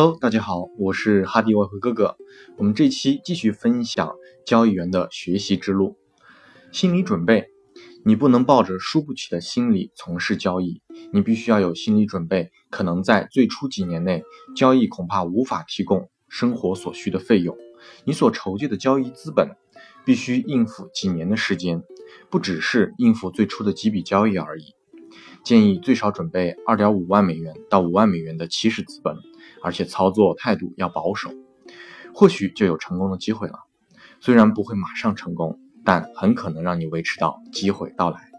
Hello，大家好，我是哈迪外汇哥哥。我们这期继续分享交易员的学习之路。心理准备，你不能抱着输不起的心理从事交易，你必须要有心理准备，可能在最初几年内，交易恐怕无法提供生活所需的费用，你所筹借的交易资本必须应付几年的时间，不只是应付最初的几笔交易而已。建议最少准备二点五万美元到五万美元的起始资本。而且操作态度要保守，或许就有成功的机会了。虽然不会马上成功，但很可能让你维持到机会到来，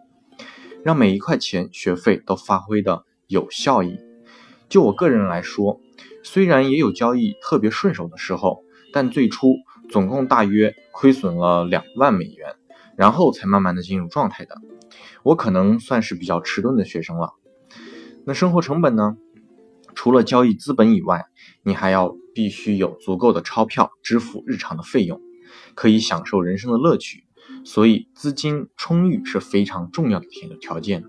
让每一块钱学费都发挥的有效益。就我个人来说，虽然也有交易特别顺手的时候，但最初总共大约亏损了两万美元，然后才慢慢的进入状态的。我可能算是比较迟钝的学生了。那生活成本呢？除了交易资本以外，你还要必须有足够的钞票支付日常的费用，可以享受人生的乐趣。所以资金充裕是非常重要的条条件，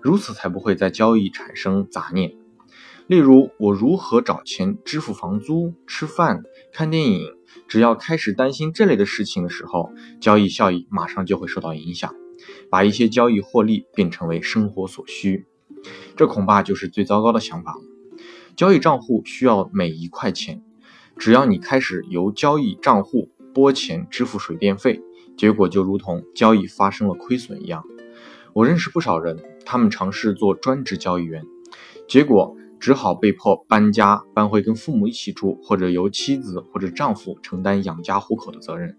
如此才不会在交易产生杂念。例如，我如何找钱支付房租、吃饭、看电影？只要开始担心这类的事情的时候，交易效益马上就会受到影响，把一些交易获利变成为生活所需，这恐怕就是最糟糕的想法了。交易账户需要每一块钱，只要你开始由交易账户拨钱支付水电费，结果就如同交易发生了亏损一样。我认识不少人，他们尝试做专职交易员，结果只好被迫搬家，搬回跟父母一起住，或者由妻子或者丈夫承担养家糊口的责任。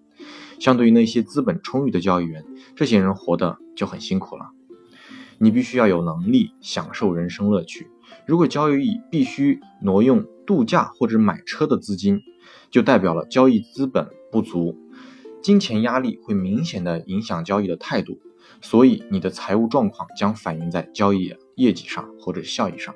相对于那些资本充裕的交易员，这些人活得就很辛苦了。你必须要有能力享受人生乐趣。如果交易必须挪用度假或者买车的资金，就代表了交易资本不足，金钱压力会明显的影响交易的态度，所以你的财务状况将反映在交易业绩上或者效益上。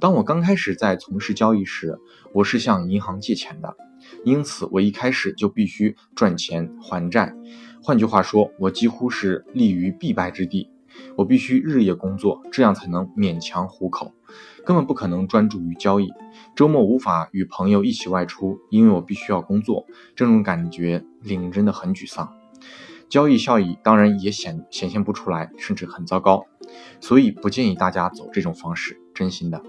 当我刚开始在从事交易时，我是向银行借钱的，因此我一开始就必须赚钱还债。换句话说，我几乎是立于必败之地。我必须日夜工作，这样才能勉强糊口，根本不可能专注于交易。周末无法与朋友一起外出，因为我必须要工作。这种感觉令人真的很沮丧。交易效益当然也显显现不出来，甚至很糟糕。所以不建议大家走这种方式，真心的。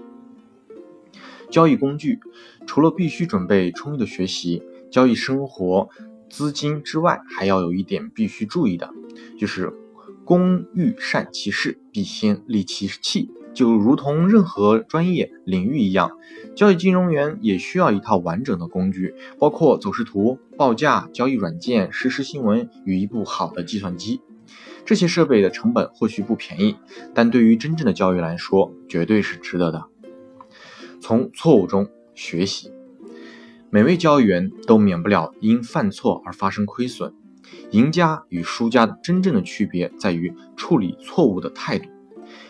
交易工具除了必须准备充裕的学习、交易生活资金之外，还要有一点必须注意的，就是。工欲善其事，必先利其器。就如同任何专业领域一样，交易金融员也需要一套完整的工具，包括走势图、报价、交易软件、实时新闻与一部好的计算机。这些设备的成本或许不便宜，但对于真正的交易来说，绝对是值得的。从错误中学习，每位交易员都免不了因犯错而发生亏损。赢家与输家的真正的区别在于处理错误的态度。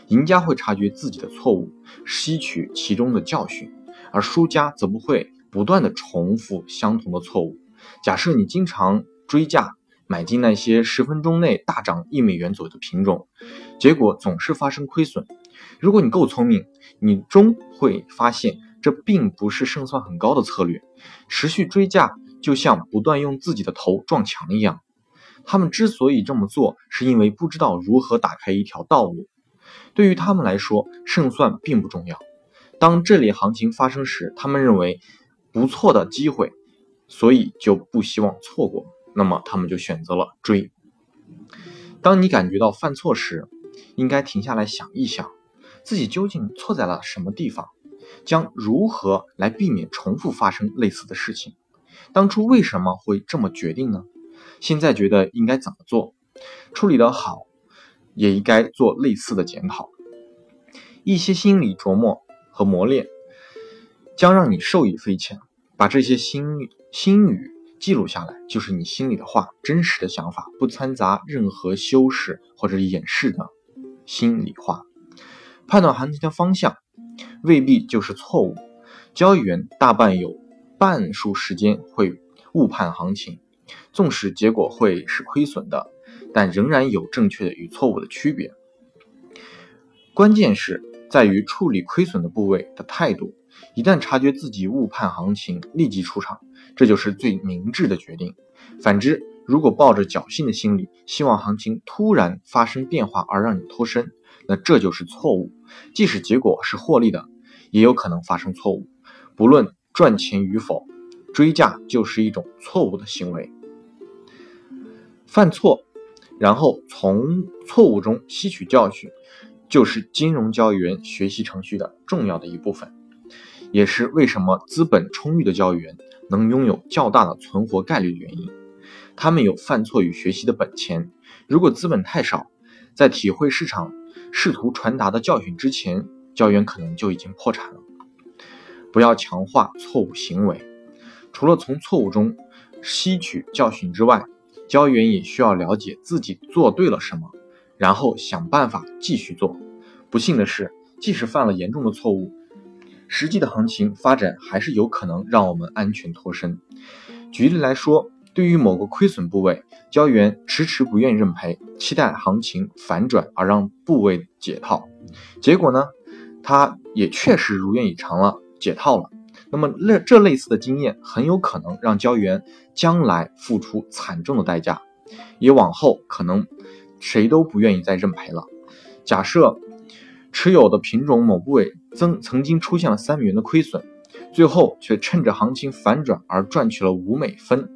赢家会察觉自己的错误，吸取其中的教训，而输家则不会不断的重复相同的错误。假设你经常追价买进那些十分钟内大涨一美元左右的品种，结果总是发生亏损。如果你够聪明，你终会发现这并不是胜算很高的策略。持续追价就像不断用自己的头撞墙一样。他们之所以这么做，是因为不知道如何打开一条道路。对于他们来说，胜算并不重要。当这类行情发生时，他们认为不错的机会，所以就不希望错过。那么，他们就选择了追。当你感觉到犯错时，应该停下来想一想，自己究竟错在了什么地方，将如何来避免重复发生类似的事情。当初为什么会这么决定呢？现在觉得应该怎么做？处理得好，也应该做类似的检讨。一些心理琢磨和磨练，将让你受益匪浅。把这些心心语记录下来，就是你心里的话，真实的想法，不掺杂任何修饰或者掩饰的心里话。判断行情的方向，未必就是错误。交易员大半有半数时间会误判行情。纵使结果会是亏损的，但仍然有正确与错误的区别。关键是在于处理亏损的部位的态度。一旦察觉自己误判行情，立即出场，这就是最明智的决定。反之，如果抱着侥幸的心理，希望行情突然发生变化而让你脱身，那这就是错误。即使结果是获利的，也有可能发生错误。不论赚钱与否，追价就是一种错误的行为。犯错，然后从错误中吸取教训，就是金融交易员学习程序的重要的一部分，也是为什么资本充裕的交易员能拥有较大的存活概率的原因。他们有犯错与学习的本钱。如果资本太少，在体会市场试图传达的教训之前，交易员可能就已经破产了。不要强化错误行为，除了从错误中吸取教训之外。交易员也需要了解自己做对了什么，然后想办法继续做。不幸的是，即使犯了严重的错误，实际的行情发展还是有可能让我们安全脱身。举例来说，对于某个亏损部位，交易员迟迟不愿意认赔，期待行情反转而让部位解套，结果呢，他也确实如愿以偿了，解套了。那么，类这类似的经验很有可能让交易员将来付出惨重的代价，也往后可能谁都不愿意再认赔了。假设持有的品种某部位曾曾经出现了三美元的亏损，最后却趁着行情反转而赚取了五美分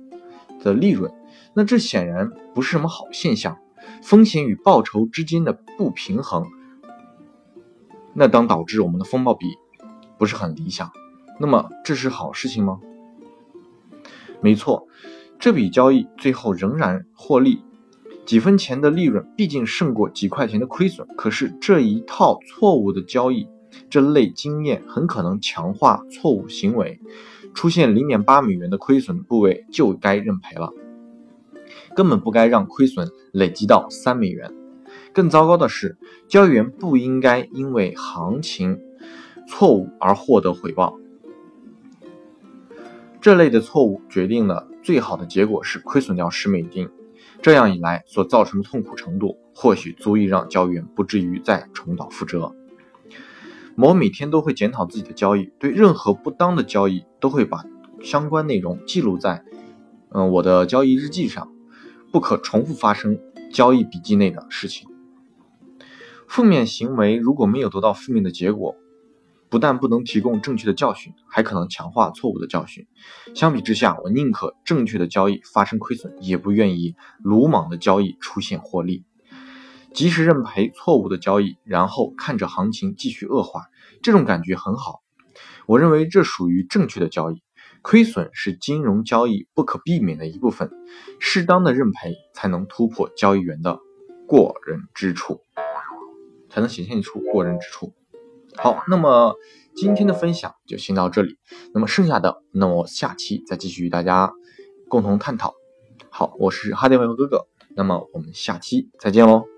的利润，那这显然不是什么好现象。风险与报酬之间的不平衡，那当导致我们的风暴比不是很理想。那么这是好事情吗？没错，这笔交易最后仍然获利，几分钱的利润毕竟胜过几块钱的亏损。可是这一套错误的交易，这类经验很可能强化错误行为，出现零点八美元的亏损部位就该认赔了，根本不该让亏损累积到三美元。更糟糕的是，交易员不应该因为行情错误而获得回报。这类的错误决定了最好的结果是亏损掉十美金，这样一来所造成的痛苦程度，或许足以让交易员不至于再重蹈覆辙。我每天都会检讨自己的交易，对任何不当的交易都会把相关内容记录在嗯我的交易日记上，不可重复发生交易笔记内的事情。负面行为如果没有得到负面的结果。不但不能提供正确的教训，还可能强化错误的教训。相比之下，我宁可正确的交易发生亏损，也不愿意鲁莽的交易出现获利。及时认赔错误的交易，然后看着行情继续恶化，这种感觉很好。我认为这属于正确的交易。亏损是金融交易不可避免的一部分，适当的认赔才能突破交易员的过人之处，才能显现出过人之处。好，那么今天的分享就先到这里。那么剩下的，那我下期再继续与大家共同探讨。好，我是哈迪文哥哥，那么我们下期再见喽。